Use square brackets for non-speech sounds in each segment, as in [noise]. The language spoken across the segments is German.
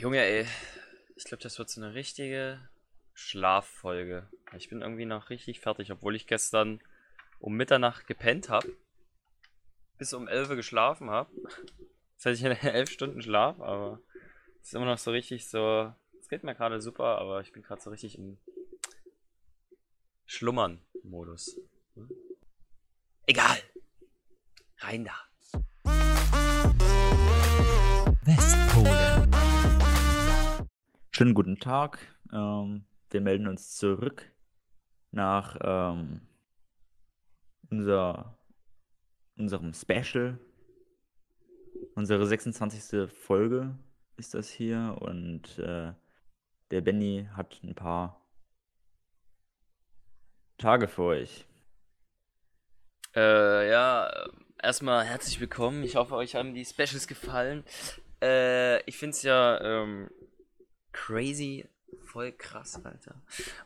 Junge, ey. Ich glaube, das wird so eine richtige Schlaffolge. Ich bin irgendwie noch richtig fertig, obwohl ich gestern um Mitternacht gepennt habe. Bis um 11 Uhr geschlafen habe. [laughs] Das heißt, ich hatte 11 Stunden Schlaf, aber es ist immer noch so richtig so. Es geht mir gerade super, aber ich bin gerade so richtig im Schlummern-Modus. Egal. Rein da. Westpole. Schönen guten Tag. Ähm, wir melden uns zurück nach ähm, unser, unserem Special. Unsere 26. Folge ist das hier und äh, der Benny hat ein paar Tage für euch. Äh, ja, erstmal herzlich willkommen. Ich hoffe, euch haben die Specials gefallen. Äh, ich finde es ja ähm, crazy, voll krass, Alter.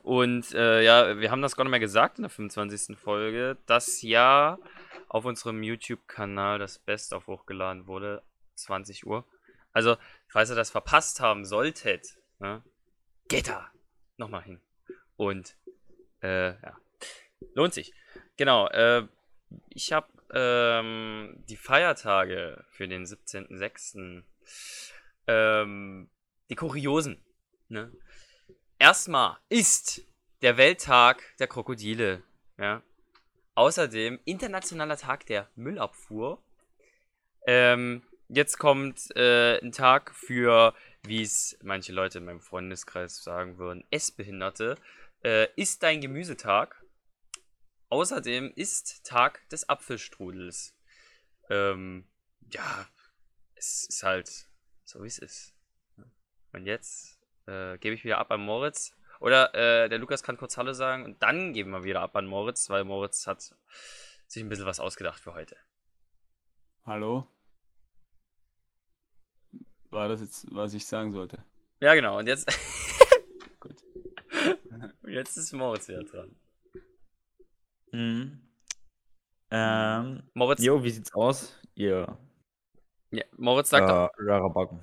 Und äh, ja, wir haben das gar nicht mehr gesagt in der 25. Folge, dass ja auf unserem YouTube-Kanal das Best-of hochgeladen wurde, 20 Uhr. Also, falls ihr das verpasst haben solltet, ne, geht da nochmal hin. Und, äh, ja, lohnt sich. Genau, äh, ich habe ähm, die Feiertage für den 17.06. Ähm, die Kuriosen. Ne? Erstmal ist der Welttag der Krokodile. Ja? Außerdem internationaler Tag der Müllabfuhr. Ähm, jetzt kommt äh, ein Tag für, wie es manche Leute in meinem Freundeskreis sagen würden, Essbehinderte. Äh, ist dein Gemüsetag. Außerdem ist Tag des Apfelstrudels. Ähm, ja, es ist halt so, wie es ist. Und jetzt äh, gebe ich wieder ab an Moritz. Oder äh, der Lukas kann kurz Hallo sagen und dann geben wir wieder ab an Moritz, weil Moritz hat sich ein bisschen was ausgedacht für heute. Hallo? War das jetzt, was ich sagen sollte? Ja, genau. Und jetzt. [laughs] Gut. [laughs] jetzt ist Moritz wieder dran. Mhm. Ähm, Moritz, jo, wie sieht's aus? Ihr ja, Moritz sagt doch. äh, Rarabacken.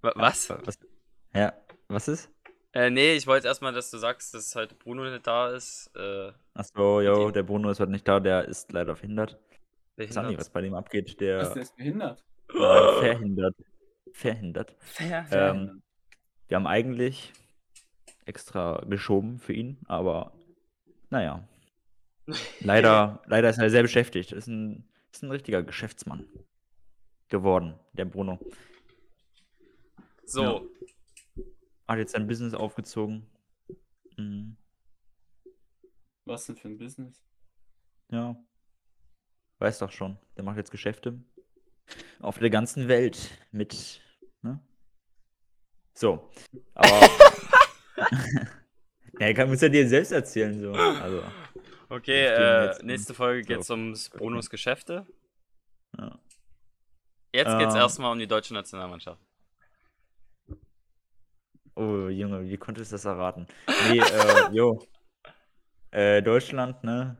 Wa- Was? Was? Ja, was ist? Äh, nee, ich wollte erstmal, dass du sagst, dass heute Bruno nicht da ist. Äh, Achso, jo, der Bruno ist heute nicht da, der ist leider verhindert. Was behindert. nicht, was bei dem abgeht, Was, der der ist behindert? äh, verhindert. Verhindert. Fair. Ähm, wir haben eigentlich extra geschoben für ihn, aber naja. [laughs] Leider, leider ist er sehr beschäftigt. Ist ein, ist ein richtiger Geschäftsmann geworden, der Bruno. so, Hat jetzt sein Business aufgezogen. Mhm. Was denn für ein Business? Ja. Weiß doch schon. Der macht jetzt Geschäfte. Auf der ganzen Welt mit. Ne? So. Aber. [laughs] ja, ich kann, muss ja dir selbst erzählen, so. Also, okay, äh, nächste Folge so. geht es ums Brunos Geschäfte. ja. Jetzt geht es Ähm. erstmal um die deutsche Nationalmannschaft. Oh, Junge, wie konntest du das erraten? Nee, äh, [laughs] jo. Äh, Deutschland, ne?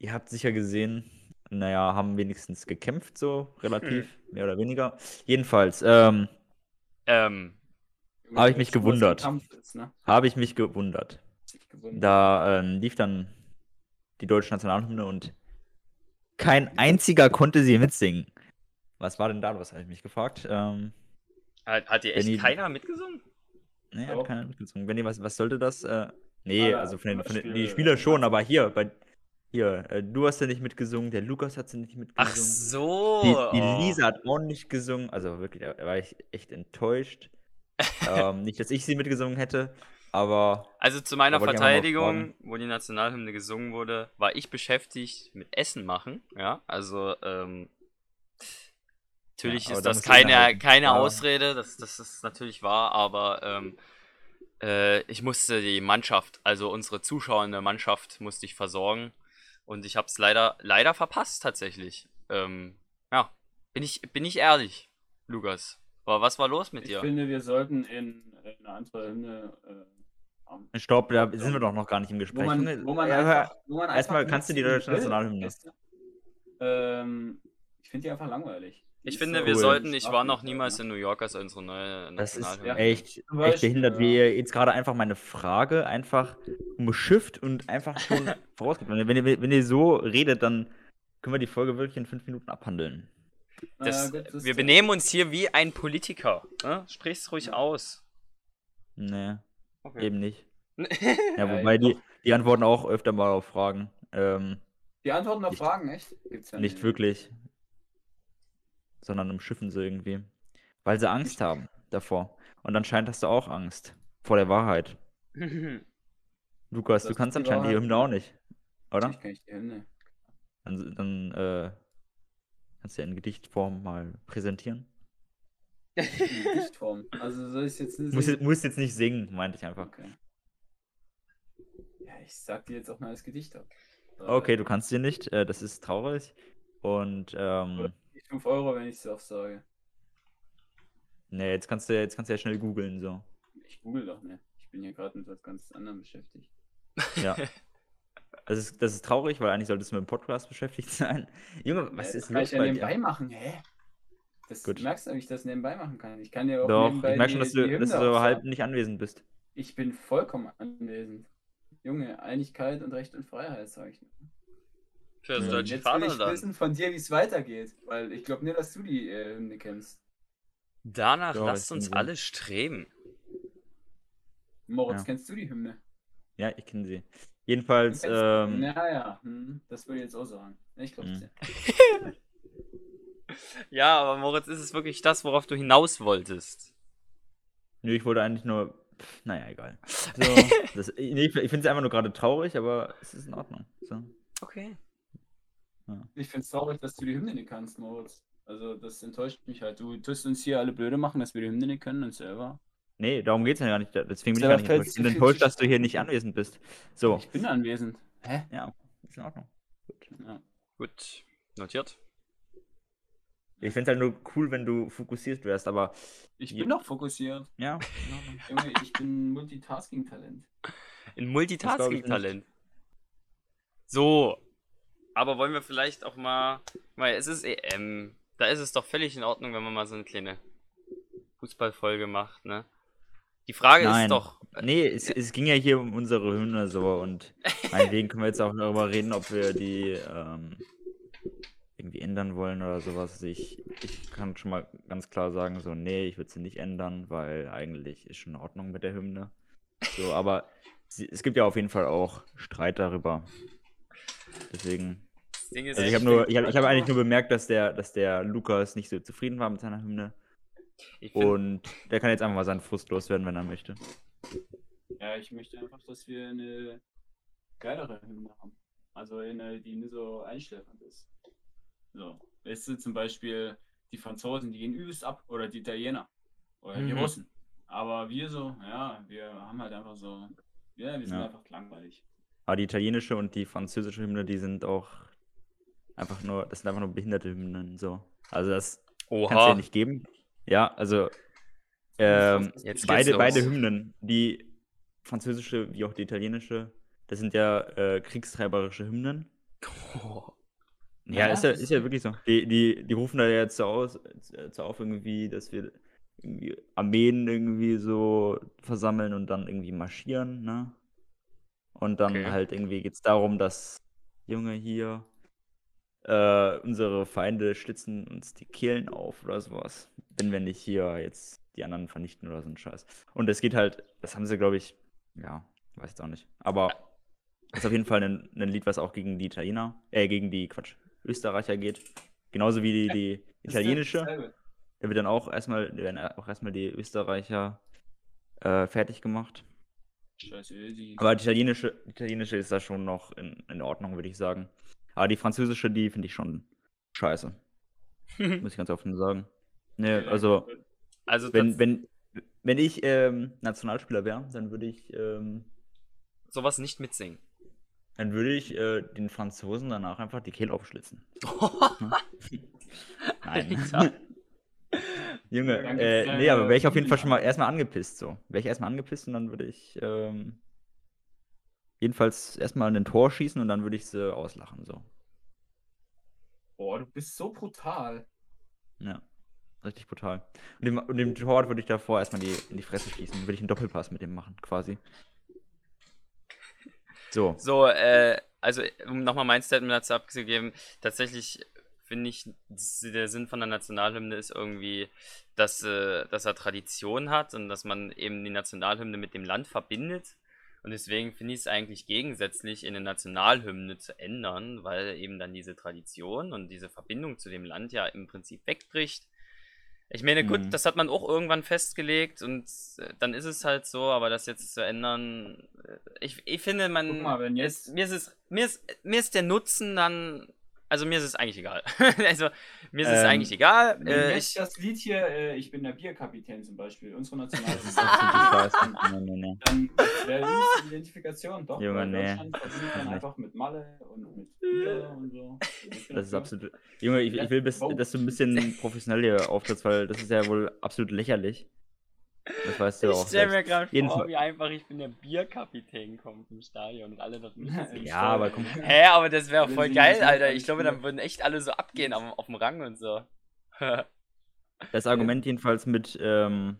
Ihr habt sicher gesehen, naja, haben wenigstens gekämpft, so relativ, mehr oder weniger. Jedenfalls, ähm, Ähm, Hab ich mich gewundert. ist, ne? habe ich mich gewundert. Da ähm, lief dann die deutsche Nationalhymne und kein einziger konnte sie mitsingen. Was war denn da los, habe ich mich gefragt. Ähm, hat, hat dir echt Benny- keiner mitgesungen? nee, hat keiner mitgesungen. Benni, was, was sollte das? Äh, nee, Alle- also von den, von den die Spiele- Spieler schon, aber hier, bei, hier, äh, du hast ja nicht mitgesungen, der Lukas hat sie nicht Ach mitgesungen. so. Die, die oh. Lisa hat auch nicht gesungen, also wirklich, da war ich echt enttäuscht. [laughs] ähm, nicht, dass ich sie mitgesungen hätte, aber Also zu meiner Verteidigung, wo die Nationalhymne gesungen wurde, war ich beschäftigt mit Essen machen. Ja, also ähm, natürlich Ja, ist da das keine, keine Ja. Ausrede, das, das ist natürlich wahr, aber ähm, äh, ich musste die Mannschaft, also unsere zuschauende Mannschaft, musste ich versorgen und ich habe es leider, leider verpasst tatsächlich. Ähm, ja, bin ich, bin ich ehrlich, Lukas. Aber was war los mit Ich dir? finde, wir sollten in, in eine andere Hymne äh. Stopp, da sind wir doch noch gar nicht im Wo Gespräch. man, Junge, wo man ja, einfach, wo man erstmal kannst du die deutsche Nationalhymne. Ähm, ich finde die einfach langweilig. Ich Ist finde, so wir cool. sollten, ich war noch niemals in New York als unsere neue Das ist echt, echt behindert, ja. wie ihr jetzt gerade einfach meine Frage einfach umschifft und einfach schon [laughs] vorausgeht. Wenn ihr, wenn ihr so redet, dann können wir die Folge wirklich in fünf Minuten abhandeln. Das, das wir benehmen uns hier wie ein Politiker. Ne? Sprich's ruhig Ja. aus. Nee, Okay. eben nicht. [laughs] Ja, Ja, wobei doch. die, die antworten auch öfter mal auf Fragen. Ähm, Die Antworten auf Nicht- Fragen, echt? Gibt's ja nicht wirklich. Sondern umschiffen sie irgendwie. Weil sie Angst haben davor. Und anscheinend hast du auch Angst vor der Wahrheit. [laughs] Lukas, Das du kannst die anscheinend die Wahrheit, Hymne ne? auch nicht. Oder? Ich kann nicht die Hymne. Dann, dann äh, kannst du ja in Gedichtform mal präsentieren. In Gedichtform. Also soll ich jetzt nicht Muss, singen? musst jetzt nicht singen, meinte ich einfach. Okay. Ja, ich sag dir jetzt auch mal das Gedicht ab. Okay, du kannst sie nicht. Äh, das ist traurig. Und ähm, 5 Euro, wenn ich es auch sage. nee, jetzt kannst du ja- jetzt kannst du ja schnell googeln so. Ich google doch nicht. Ich bin hier gerade mit was ganz anderem beschäftigt. Ja. Das ist, das ist traurig, weil eigentlich solltest du mit dem Podcast beschäftigt sein. Junge, was Ja, ist das kann los ich ja bei nebenbei dir? machen, hä? Das Gut. merkst du, ob ich das nebenbei machen kann. Ich kann ja auch Doch, nebenbei ich merke schon, dass du, dass du auch halb nicht anwesend bist. Ich bin vollkommen anwesend. Junge, Einigkeit und Recht und Freiheit, sage ich. Für das Ja. deutsche Jetzt will ich wissen von dir, wie es weitergeht. Weil ich glaube nicht, dass du die äh, Hymne kennst. Danach Ja, lasst uns alle streben. Moritz, Ja. kennst du die Hymne? Ja, ich kenne sie. Jedenfalls, ähm, Naja, hm, das würde ich jetzt auch sagen. Ich glaube Hm. dir. [laughs] Ja, aber Moritz, ist es wirklich das, worauf du hinaus wolltest? nö, ich wollte eigentlich nur, pff, naja, egal. So, [laughs] das, nee, ich ich finde es einfach nur gerade traurig, aber es ist in Ordnung. So. Okay. Ich finde es traurig, dass du die Hymne nicht kannst, Moritz. Also, das enttäuscht mich halt. Du tust uns hier alle blöde machen, dass wir die Hymne nicht können und selber. Nee, darum geht es ja gar nicht. Deswegen bin ich Ja, gar nicht enttäuscht. Ich bin enttäuscht, dass du hier nicht anwesend bist. So, Ich bin anwesend. Hä? ja, ist in Ordnung. Ja. Gut. Notiert. Ich finde es halt nur cool, wenn du fokussiert wärst, aber Ich Ja. bin doch fokussiert. ja. Junge, ich bin Multitasking-Talent. Ein Multitasking-Talent. So. Aber wollen wir vielleicht auch mal. Weil es ist EM. Da ist es doch völlig in Ordnung, wenn man mal so eine kleine Fußballfolge macht, ne? Die Frage Nein. ist doch. Nee, es, es ging ja hier um unsere Hymne so und meinetwegen können wir jetzt auch darüber reden, ob wir die ähm, irgendwie ändern wollen oder sowas. Also Ich, ich kann schon mal ganz klar sagen, so, nee, ich würde sie nicht ändern, weil eigentlich ist schon in Ordnung mit der Hymne. So, aber sie, es gibt ja auf jeden Fall auch Streit darüber. Deswegen. Das Ding ist, Also ich habe nur, ich habe hab eigentlich nur bemerkt, dass der, dass der Lukas nicht so zufrieden war mit seiner Hymne. Und der kann jetzt einfach mal seinen Frust loswerden, wenn er möchte. Ja, ich möchte einfach, dass wir eine geilere Hymne haben. Also eine, die nicht so einschläfernd ist. So. Weißt du, zum Beispiel die Franzosen, die gehen übelst ab. Oder die Italiener. Oder die Mhm. Russen. Aber wir so, ja, wir haben halt einfach so, ja, wir sind Ja. einfach langweilig. Aber die italienische und die französische Hymne, die sind auch einfach nur, das sind einfach nur behinderte Hymnen, so. Also das kann es ja nicht geben. Ja, also ähm, beide, los. beide Hymnen, die französische wie auch die italienische, das sind ja äh, kriegstreiberische Hymnen. Ja, Ja, ist ja, das ist ja wirklich so. Die, die, die rufen da jetzt so aus, so auf irgendwie, dass wir irgendwie Armeen irgendwie so versammeln und dann irgendwie marschieren, ne? Und dann Okay. halt irgendwie geht es darum, dass Junge hier äh, unsere Feinde schlitzen uns die Kehlen auf oder sowas, wenn wir nicht hier jetzt die anderen vernichten oder so ein Scheiß. Und es geht halt, das haben sie, glaube ich, ja, weiß jetzt auch nicht. Aber ist auf jeden Fall ein, ein Lied, was auch gegen die Italiener, äh, gegen die, Quatsch, Österreicher geht. Genauso wie die, die italienische. Da wird dann auch erstmal, werden auch erstmal die Österreicher äh, fertig gemacht. Scheiße, die. Aber die italienische, die italienische ist da schon noch in, in Ordnung, würde ich sagen. Aber die französische, die finde ich schon scheiße. [laughs] Muss ich ganz offen sagen. Ne, also, also wenn, wenn, wenn ich ähm, Nationalspieler wäre, dann würde ich, ähm, sowas nicht mitsingen. dann würde ich äh, den Franzosen danach einfach die Kehle aufschlitzen. [laughs] Nein. [laughs] Junge, äh, nee, aber wäre ich auf jeden. Fall schon mal erstmal angepisst so. Wäre ich erstmal angepisst und dann würde ich ähm, jedenfalls erstmal ein Tor schießen und dann würde ich sie auslachen so. Boah, du bist so brutal. Ja. Richtig brutal. Und dem, und dem Torwart würde ich davor erstmal die, in die Fresse schießen. Würde ich einen Doppelpass mit dem machen, quasi. So. So, äh, also um nochmal mein Statement dazu abzugeben, tatsächlich finde ich, der Sinn von der Nationalhymne ist irgendwie, dass, äh, dass er Tradition hat und dass man eben die Nationalhymne mit dem Land verbindet. Und deswegen finde ich es eigentlich gegensätzlich, in eine Nationalhymne zu ändern, weil eben dann diese Tradition und diese Verbindung zu dem Land ja im Prinzip wegbricht. Ich meine, gut, Mhm. das hat man auch irgendwann festgelegt und äh, dann ist es halt so, aber das jetzt zu ändern, äh, ich, ich finde, man. Guck mal, wenn jetzt- es, mir, ist es, mir, ist, mir ist der Nutzen dann. Also mir ist es eigentlich egal. [laughs] also mir ist es Ähm, eigentlich egal. Äh, ich, das Lied hier, äh, ich bin der Bierkapitän zum Beispiel, unsere [laughs] nee. dann wäre die Identifikation, doch. Junge, weil nee. Deutschland verbindet man Nee. einfach mit Malle und mit Bier und so. Das ist absolut. Junge, ich, ich will, bis, dass du ein bisschen [laughs] professionell hier auftrittst, weil das ist ja wohl absolut lächerlich. Das weißt du ich auch. stelle mir gerade vor, wie einfach ich bin der Bierkapitän kommt im Stadion und alle das [laughs] müssen singen. Ja, aber komm. Hä, aber das wäre voll geil, Alter. Ich glaube, dann würden echt alle so abgehen auf, auf dem Rang und so. [laughs] Das Argument jedenfalls mit, ähm,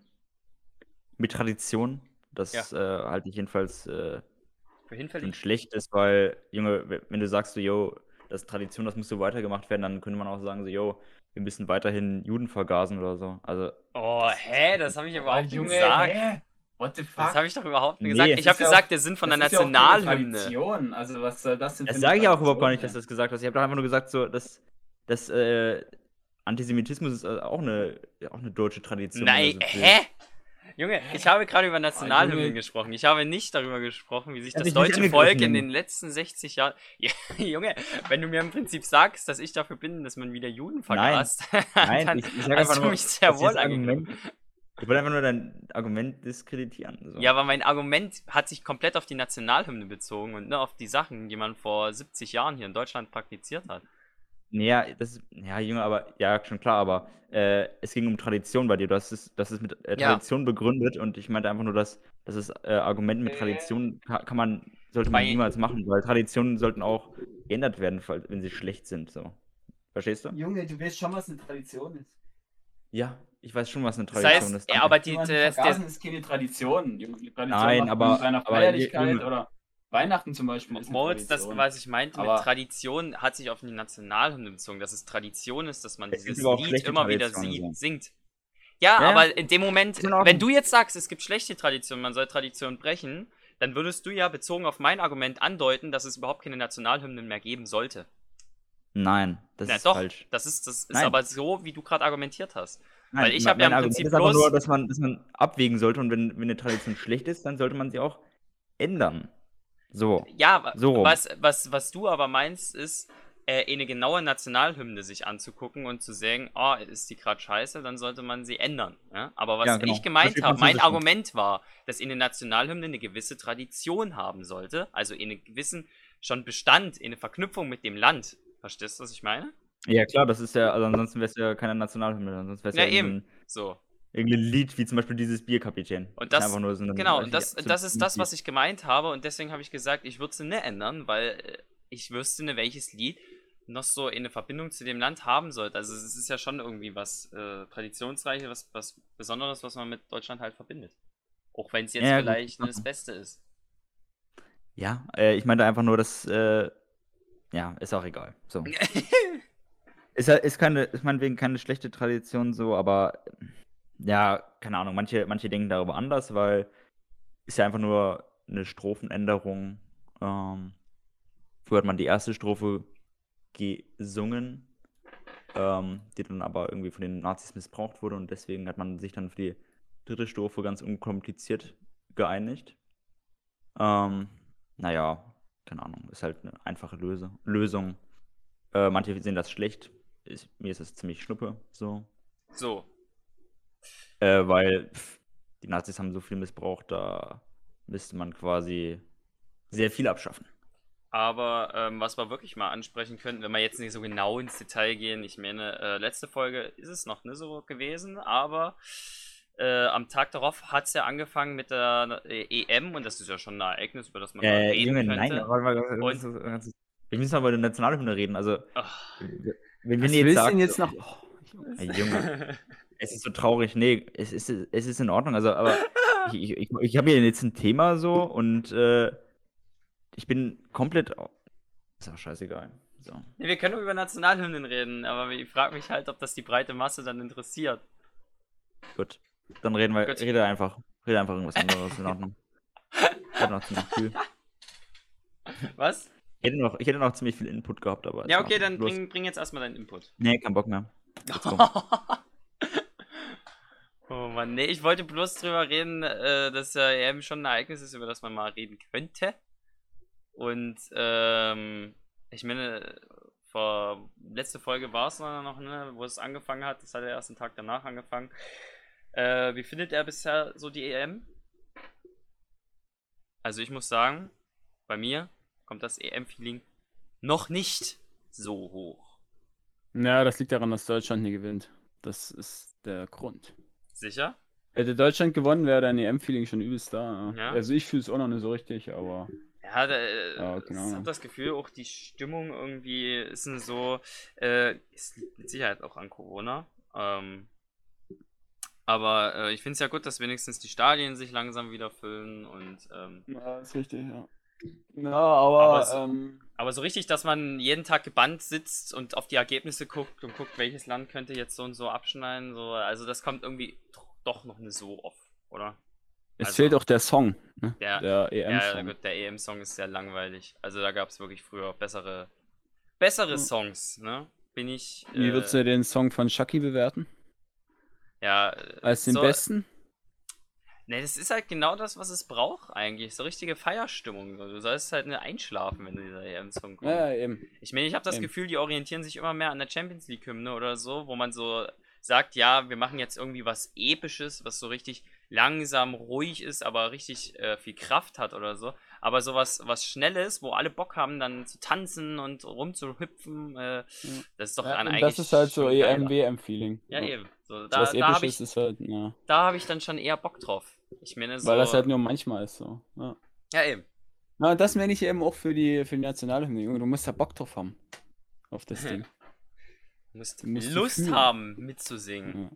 mit Tradition, das Ja. äh, halte ich jedenfalls äh, Für für hinfällig. schlecht ist, weil, Junge, wenn du sagst so, yo, das ist Tradition, das muss so weitergemacht werden, dann könnte man auch sagen so, yo, wir müssen weiterhin Juden vergasen oder so. Also, Oh, hä? Das habe ich [laughs] überhaupt nicht Junge, gesagt. hä? What the fuck? Das habe ich doch überhaupt nicht Nee, gesagt. Ich habe ja gesagt, auch- der Sinn von der ja Nationalhymne. Tradition. Also was soll das denn das sage ich auch überhaupt gar nicht, dass du das gesagt hast. Ich habe doch einfach nur gesagt, so, dass, dass äh, Antisemitismus ist äh, auch eine, auch eine deutsche Tradition. Nein, so hä? Junge, ich habe gerade über Nationalhymnen gesprochen. Ich habe nicht darüber gesprochen, wie sich das nicht deutsche Volk in den letzten 60 Jahren. [laughs] Ja, Junge, wenn du mir im Prinzip sagst, dass ich dafür bin, dass man wieder Juden vergast, [laughs] Nein, dann ich, ich hast einfach du nur, mich sehr wohl angegriffen. ich wollte einfach nur dein Argument diskreditieren. So. Ja, aber mein Argument hat sich komplett auf die Nationalhymne bezogen und ne, auf die Sachen, die man vor 70 Jahren hier in Deutschland praktiziert hat. Ja, das ist, ja, Junge, aber, ja, schon klar, aber äh, es ging um Tradition bei dir. Du hast es, das ist mit äh, Ja. Tradition begründet und ich meinte einfach nur, dass, dass das äh, Argument mit Äh. Tradition kann, kann man, sollte man niemals machen, weil Traditionen sollten auch geändert werden, fall- wenn sie schlecht sind. So. Verstehst du? Junge, du weißt schon, was eine Tradition ist. Ja, ich weiß schon, was eine Das Tradition heißt, ist. ja, danke. aber die, Jemanden der, vergasen der, ist keine Tradition. Junge, Tradition Nein, macht aber- man aber Feierlichkeit Junge. oder Weihnachten zum Beispiel ist eine Moritz, das, was ich meinte Aber- mit Tradition, hat sich auf die Nationalhymne bezogen, dass es Tradition ist, dass man Es dieses Lied immer wieder Traditionen, so. singt. Ja, Ja, aber in dem Moment, wenn du jetzt sagst, es gibt schlechte Traditionen, man soll Tradition brechen, dann würdest du ja bezogen auf mein Argument andeuten, dass es überhaupt keine Nationalhymnen mehr geben sollte. Nein, das Na ist doch, falsch. das ist, das ist Nein. aber so, wie du gerade argumentiert hast. Nein, weil ich mein- hab ja im Argument Prinzip ist bloß- nur, dass man, dass man abwägen sollte und wenn, wenn eine Tradition schlecht ist, dann sollte man sie auch ändern. So. Ja, So was, was, was du aber meinst, ist, äh, eine genaue Nationalhymne sich anzugucken und zu sagen, oh, ist die gerade scheiße, dann sollte man sie ändern. Ja? Aber was Ja, genau. ich gemeint habe, mein. Argument war, dass eine Nationalhymne eine gewisse Tradition haben sollte, also einen gewissen schon Bestand, eine Verknüpfung mit dem Land. Verstehst du, was ich meine? Ja, klar, das ist ja, also ansonsten wäre es ja keine Nationalhymne, sonst wäre es Ja, ja, eben. So. Irgendein Lied, wie zum Beispiel dieses Bierkapitän. Und das- einfach nur so eine, Genau, und das, das ist das, was ich gemeint habe und deswegen habe ich gesagt, ich würde sie nicht ändern, weil äh, ich wüsste nicht, welches Lied noch so eine Verbindung zu dem Land haben sollte. Also es ist ja schon irgendwie was äh, Traditionsreiches, was, was Besonderes, was man mit Deutschland halt verbindet. Auch wenn es jetzt Ja, vielleicht nicht das. Beste ist. Ja, äh, ich meinte einfach nur, dass, äh, ja, ist auch egal. So. [laughs] Ist, ist keine, ist meinetwegen keine schlechte Tradition so, aber ja, keine Ahnung, manche, manche denken darüber anders, weil ist ja einfach nur eine Strophenänderung. Ähm, früher hat man die erste Strophe gesungen, ähm, die dann aber irgendwie von den Nazis missbraucht wurde und deswegen hat man sich dann für die dritte Strophe ganz unkompliziert geeinigt. Ähm, naja, keine Ahnung, ist halt eine einfache Löse Lösung. Äh, manche sehen das schlecht. Ist, mir ist das ziemlich schnuppe, so. So. Äh, weil pff, die Nazis haben so viel missbraucht, da müsste man quasi sehr viel abschaffen. Aber ähm, was wir wirklich mal ansprechen könnten, wenn wir jetzt nicht so genau ins Detail gehen, ich meine, äh, letzte Folge ist es noch nicht so gewesen, aber äh, am Tag darauf hat es ja angefangen mit der äh, EM und das ist ja schon ein Ereignis, über das man Äh, reden Junge, könnte. nein, mal, ganz- Und- ganz- wir müssen mal über die Nationalhymne reden. Also, Ach, wenn, wenn Was ihr jetzt willst sagt, denn jetzt noch? Oh, Junge, [laughs] es ist so traurig. Nee, es ist, es ist in Ordnung. Also, aber [laughs] ich, ich, ich habe hier jetzt ein Thema so und äh, ich bin komplett. Ist auch scheißegal. So. Nee, wir können über Nationalhymnen reden, aber ich frage mich halt, ob das die breite Masse dann interessiert. Gut. Dann reden wir. Gut. Rede einfach. Rede einfach irgendwas anderes in Ordnung. Ich hatte noch ziemlich viel. [laughs] Was? Ich hätte noch, ich hätte noch ziemlich viel Input gehabt, aber. Ja, okay, dann bring, bring jetzt erstmal deinen Input. Nee, kein Bock mehr. [laughs] Mann, nee, ich wollte bloß drüber reden, äh, dass ja EM schon ein Ereignis ist, über das man mal reden könnte. Und, ähm, ich meine, vor letzte Folge war es noch, ne, wo es angefangen hat. Das hat ja erst einen Tag danach angefangen. Äh, wie findet er bisher so die EM? Also ich muss sagen, bei mir kommt das EM-Feeling noch nicht so hoch. Ja, das liegt daran, dass Deutschland nie gewinnt. Das ist der Grund. Sicher? Hätte Deutschland gewonnen, wäre dein EM-Feeling schon übelst da. Ja. Also ich fühle es auch noch nicht so richtig, aber Ja, da, äh, Ja, keine ich habe das Gefühl, auch die Stimmung irgendwie ist so, äh, ist mit Sicherheit auch an Corona. Ähm, aber äh, ich finde es ja gut, dass wenigstens die Stadien sich langsam wieder füllen und ähm, Ja, ist richtig, ja. Ja, aber, Aber es- ähm, aber so richtig, dass man jeden Tag gebannt sitzt und auf die Ergebnisse guckt und guckt, welches Land könnte jetzt so und so abschneiden, so, also das kommt irgendwie doch noch nicht so oft, oder? es also- fehlt auch der Song, ne? Der- der Ja, EM-Song. gut, der EM-Song ist sehr langweilig. Also da gab es wirklich früher bessere, bessere Ja. Songs, ne? Bin ich. Wie äh, würdest du den Song von Chucky bewerten? Ja, äh, Als den so, besten? Ne, das ist halt genau das, was es braucht eigentlich. So richtige Feierstimmung. Du sollst halt nicht einschlafen, wenn dieser EM-Song kommt. Ja, eben. Ich meine, ich habe das Eben. Gefühl, die orientieren sich immer mehr an der Champions League-Hymne oder so, wo man so sagt, ja, wir machen jetzt irgendwie was Episches, was so richtig langsam, ruhig ist, aber richtig äh, viel Kraft hat oder so. Aber sowas was Schnelles, wo alle Bock haben, dann zu tanzen und rumzuhüpfen, äh, das ist doch Ja, dann eigentlich. das ist halt so. EM-WM-Feeling. Ja, eben. So, da was da habe Episches ich, ist halt, ja. da hab ich dann schon eher Bock drauf. Ich meine, so. Weil das halt nur manchmal ist so. Ja. ja, eben. Na, das meine ich eben auch für die, für die Nationalhymne, Junge. Du musst da Bock drauf haben. Auf das Ding. Du musst, Du musst Lust fühlen. haben, mitzusingen. Ja.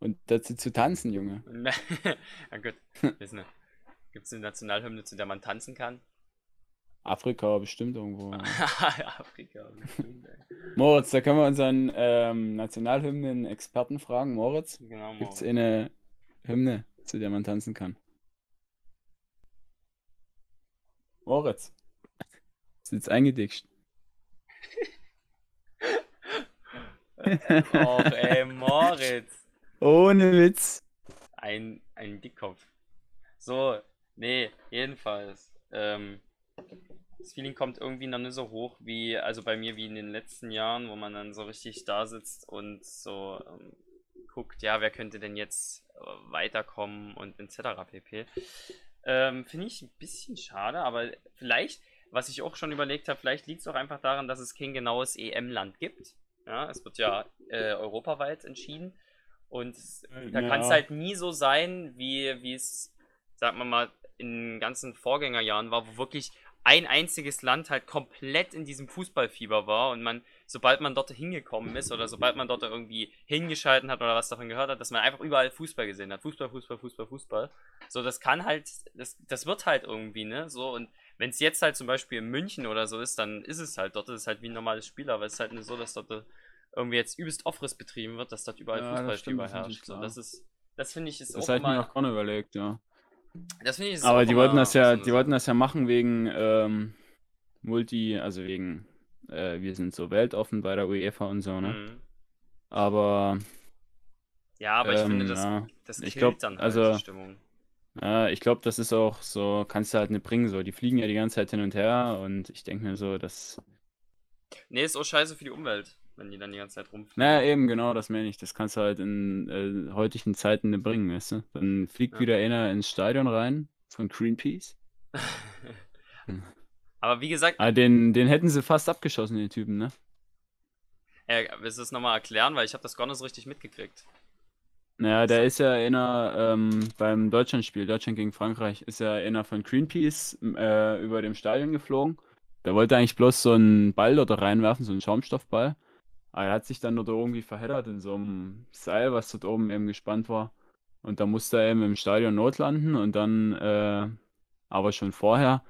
Und dazu zu tanzen, Junge. [laughs] ja, gut. Wissen wir. Gibt es eine Nationalhymne, zu der man tanzen kann? Afrika bestimmt irgendwo. [laughs] Afrika, bestimmt, ey. Moritz, da können wir unseren ähm, Nationalhymnen-Experten fragen. Moritz, Genau, gibt es eine Hymne, zu der man tanzen kann? Moritz. Ist jetzt eingedickt. [laughs] Och, ey, Moritz. Ohne Witz. Ein, ein Dickkopf. So, nee, jedenfalls. Ähm, das Feeling kommt irgendwie noch nicht so hoch wie, also bei mir wie in den letzten Jahren, wo man dann so richtig da sitzt und so ähm, guckt, ja, wer könnte denn jetzt weiterkommen und etc. pp. Ähm, Finde ich ein bisschen schade, aber vielleicht, was ich auch schon überlegt habe, vielleicht liegt es auch einfach daran, dass es kein genaues EM-Land gibt. Ja, es wird ja äh, europaweit entschieden. Und da Ja. kann es halt nie so sein, wie, wie es, sagen wir mal, in den ganzen Vorgängerjahren war, wo wirklich ein einziges Land halt komplett in diesem Fußballfieber war und man, sobald man dort hingekommen ist oder sobald man dort irgendwie hingeschalten hat oder was davon gehört hat, dass man einfach überall Fußball gesehen hat. Fußball, Fußball, Fußball, Fußball. So, das kann halt, das, das wird halt irgendwie, ne? So, und wenn es jetzt halt zum Beispiel in München oder so ist, dann ist es halt dort, ist es halt wie ein normales Spiel, aber es ist halt nicht so, dass dort irgendwie jetzt übelst Offriss betrieben wird, dass dort überall Ja, das Fußballfieber das ist herrscht. So, das ist, das finde ich ist Das auch habe ich mir gar nicht überlegt, ja. Das finde ich Aber die wollten das ja, die wollten das ja machen wegen ähm, Multi, also wegen, äh, wir sind so weltoffen bei der UEFA und so, ne? Mhm. Aber Ja, aber ich Ähm, finde, das, ja. das Ich killt glaub, dann halt also- die Stimmung. ja, ich glaube, das ist auch so, kannst du halt nicht bringen, so. Die fliegen ja die ganze Zeit hin und her und ich denke mir so, dass. Nee, ist auch scheiße für die Umwelt, wenn die dann die ganze Zeit rumfliegen. Naja, eben genau, das meine ich. Das kannst du halt in äh, heutigen Zeiten nicht bringen, weißt du? Dann fliegt Ja. wieder einer ins Stadion rein von Greenpeace. [laughs] aber wie gesagt, Ah, den, den hätten sie fast abgeschossen, den Typen, ne? äh, willst du es nochmal erklären, weil ich habe das gar nicht so richtig mitgekriegt. Naja, der ist ja einer ähm, beim Deutschlandspiel, Deutschland gegen Frankreich, ist ja einer von Greenpeace äh, über dem Stadion geflogen. Der wollte eigentlich bloß so einen Ball dort reinwerfen, so einen Schaumstoffball. Aber er hat sich dann dort irgendwie verheddert in so einem Seil, was dort oben eben gespannt war. Und da musste er eben im Stadion notlanden und dann, äh, aber schon vorher,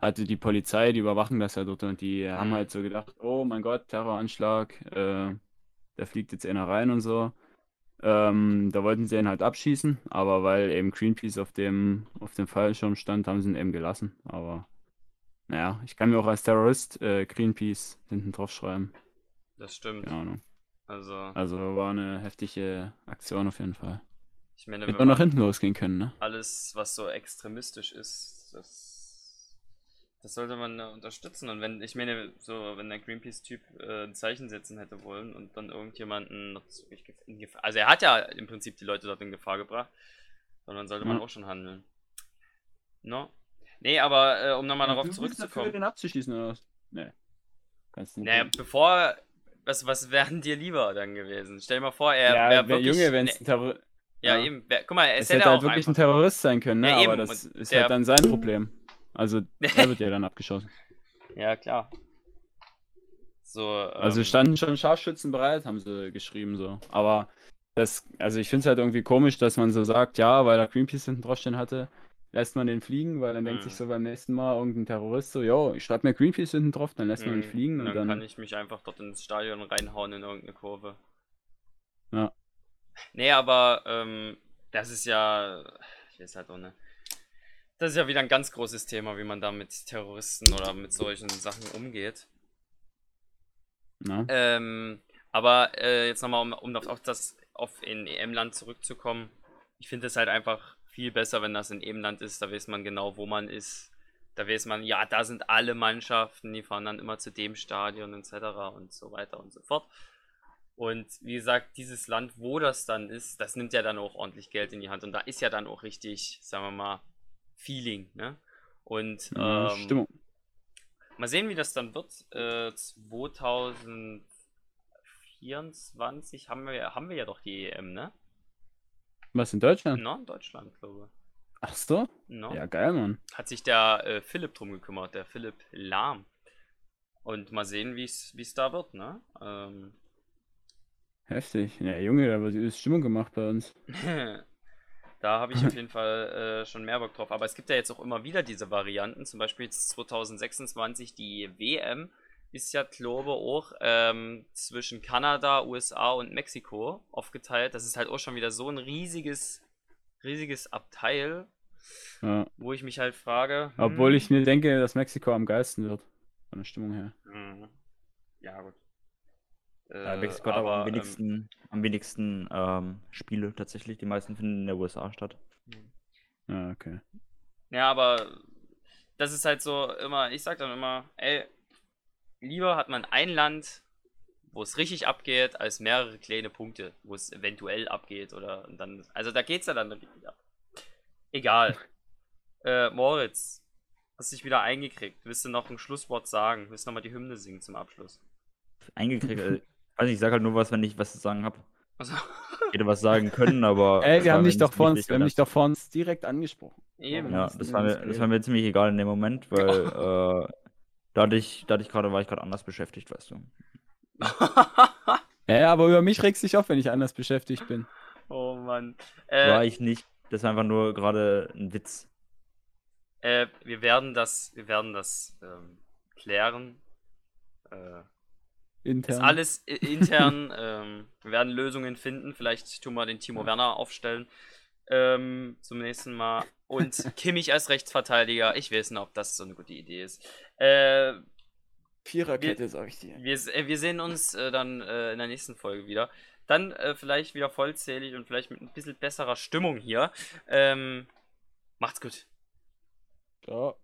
hatte die Polizei, die überwachen das ja dort und die haben halt so gedacht, oh mein Gott, Terroranschlag, äh, da fliegt jetzt einer rein und so. Ähm, da wollten sie ihn halt abschießen, aber weil eben Greenpeace auf dem, auf dem Fallschirm stand, haben sie ihn eben gelassen. Aber naja, ich kann mir auch als Terrorist äh, Greenpeace hinten drauf schreiben. Das stimmt. Keine Ahnung. Also, Also war eine heftige Aktion auf jeden Fall. ich meine, Hätte wenn auch nach man hinten losgehen können, ne? alles, was so extremistisch ist, das, das sollte man unterstützen. Und wenn, ich meine, so, wenn der Greenpeace-Typ äh, ein Zeichen setzen hätte wollen und dann irgendjemanden noch in Gefahr, also er hat ja im Prinzip die Leute dort in Gefahr gebracht, sondern sollte man Ja. auch schon handeln. No? Nee, aber äh, um nochmal Ja, darauf du bist dafür, zurückzukommen. den abzuschießen oder was? Nee. Kannst du nicht. Naja, bevor. Was, was wären dir lieber dann gewesen? Stell dir mal vor, er ja, wäre wär, wirklich. Junge, wenn es ne, ein Terror ja, ja. eben. Guck mal, es Es hätte hätte halt auch wirklich ein Terrorist sein können, ne? Ja, aber das und ist halt dann sein Problem. Also, er wird ja dann abgeschossen. [laughs] Ja, klar. So, Also ähm, standen schon Scharfschützen bereit, haben sie geschrieben so. Aber das, also ich finde es halt irgendwie komisch, dass man so sagt, ja, weil da Greenpeace hinten draufstehen hatte, lässt man den fliegen, weil dann denkt Mhm. sich so beim nächsten Mal irgendein Terrorist so, jo, ich schreibe mir Greenpeace hinten drauf, dann lässt man ihn mh, fliegen und dann, dann. kann ich mich einfach dort ins Stadion reinhauen in irgendeine Kurve. Ja. Nee, aber ähm, das ist ja. Ich weiß halt auch nicht. Das ist ja wieder ein ganz großes Thema, wie man da mit Terroristen oder mit solchen Sachen umgeht. Na? Ähm, aber äh, jetzt nochmal, um, um auf das auf in EM-Land zurückzukommen. Ich finde es halt einfach viel besser, wenn das in EM-Land ist. Da weiß man genau, wo man ist. Da weiß man, ja, da sind alle Mannschaften, die fahren dann immer zu dem Stadion etc. und so weiter und so fort. Und wie gesagt, dieses Land, wo das dann ist, das nimmt ja dann auch ordentlich Geld in die Hand. Und da ist ja dann auch richtig, sagen wir mal, Feeling, ne? Und Ja, ähm, Stimmung. Mal sehen, wie das dann wird. Äh, 2024 haben wir, haben wir ja doch die EM, ne? Was in Deutschland? No, in Deutschland, glaube Ach so? ich. No? Ja, geil, Mann. Hat sich der äh, Philipp drum gekümmert, der Philipp Lahm. Und mal sehen, wie es da wird, ne? Ähm, Heftig. Ja, Junge, da wird Stimmung gemacht bei uns. [laughs] da habe ich auf jeden Fall äh, schon mehr Bock drauf. Aber es gibt ja jetzt auch immer wieder diese Varianten. Zum Beispiel jetzt 2026 die WM ist ja, glaube ich, auch ähm, zwischen Kanada, USA und Mexiko aufgeteilt. Das ist halt auch schon wieder so ein riesiges, riesiges Abteil, Ja. wo ich mich halt frage. hm, Obwohl ich mir denke, dass Mexiko am geilsten wird. Von der Stimmung her. hm, Ja, gut. Ja, Äh, Mexiko hat aber am ähm, wenigsten, am wenigsten ähm, Spiele tatsächlich. Die meisten finden in der USA statt. Ja, okay. Ja, aber das ist halt so immer, ich sag dann immer, ey, lieber hat man ein Land, wo es richtig abgeht, als mehrere kleine Punkte, wo es eventuell abgeht oder dann, also da geht's ja dann richtig ab. Egal. [laughs] Äh, Moritz, hast dich wieder eingekriegt. Willst du noch ein Schlusswort sagen? Willst du nochmal die Hymne singen zum Abschluss? Eingekriegt. äh, also ich sag halt nur was, wenn ich was zu sagen habe. Also, Ich hätte was sagen können, aber. [laughs] Ey, wir haben dich doch nicht vor uns, wir haben dich doch vor uns direkt angesprochen. eben. Ja, das war, mir, das war mir ziemlich egal in dem Moment, weil [laughs] äh, da, hatte ich, da hatte ich gerade, war ich gerade anders beschäftigt, weißt du. [laughs] Ja, aber über mich regst dich auf, wenn ich anders beschäftigt bin. oh Mann. War Äh, ich nicht. Das war einfach nur gerade ein Witz. äh, wir werden das, wir werden das ähm, klären. Äh, Intern. Ist alles intern. [laughs] ähm, wir werden Lösungen finden. Vielleicht tun wir den Timo Werner aufstellen. Ähm, zum nächsten Mal. Und Kimmich als Rechtsverteidiger. Ich weiß nicht, ob das so eine gute Idee ist. Äh, Viererkette, sag ich dir. wir, äh, wir sehen uns äh, dann äh, in der nächsten Folge wieder. Dann äh, vielleicht wieder vollzählig und vielleicht mit ein bisschen besserer Stimmung hier. Ähm, macht's gut. Ciao.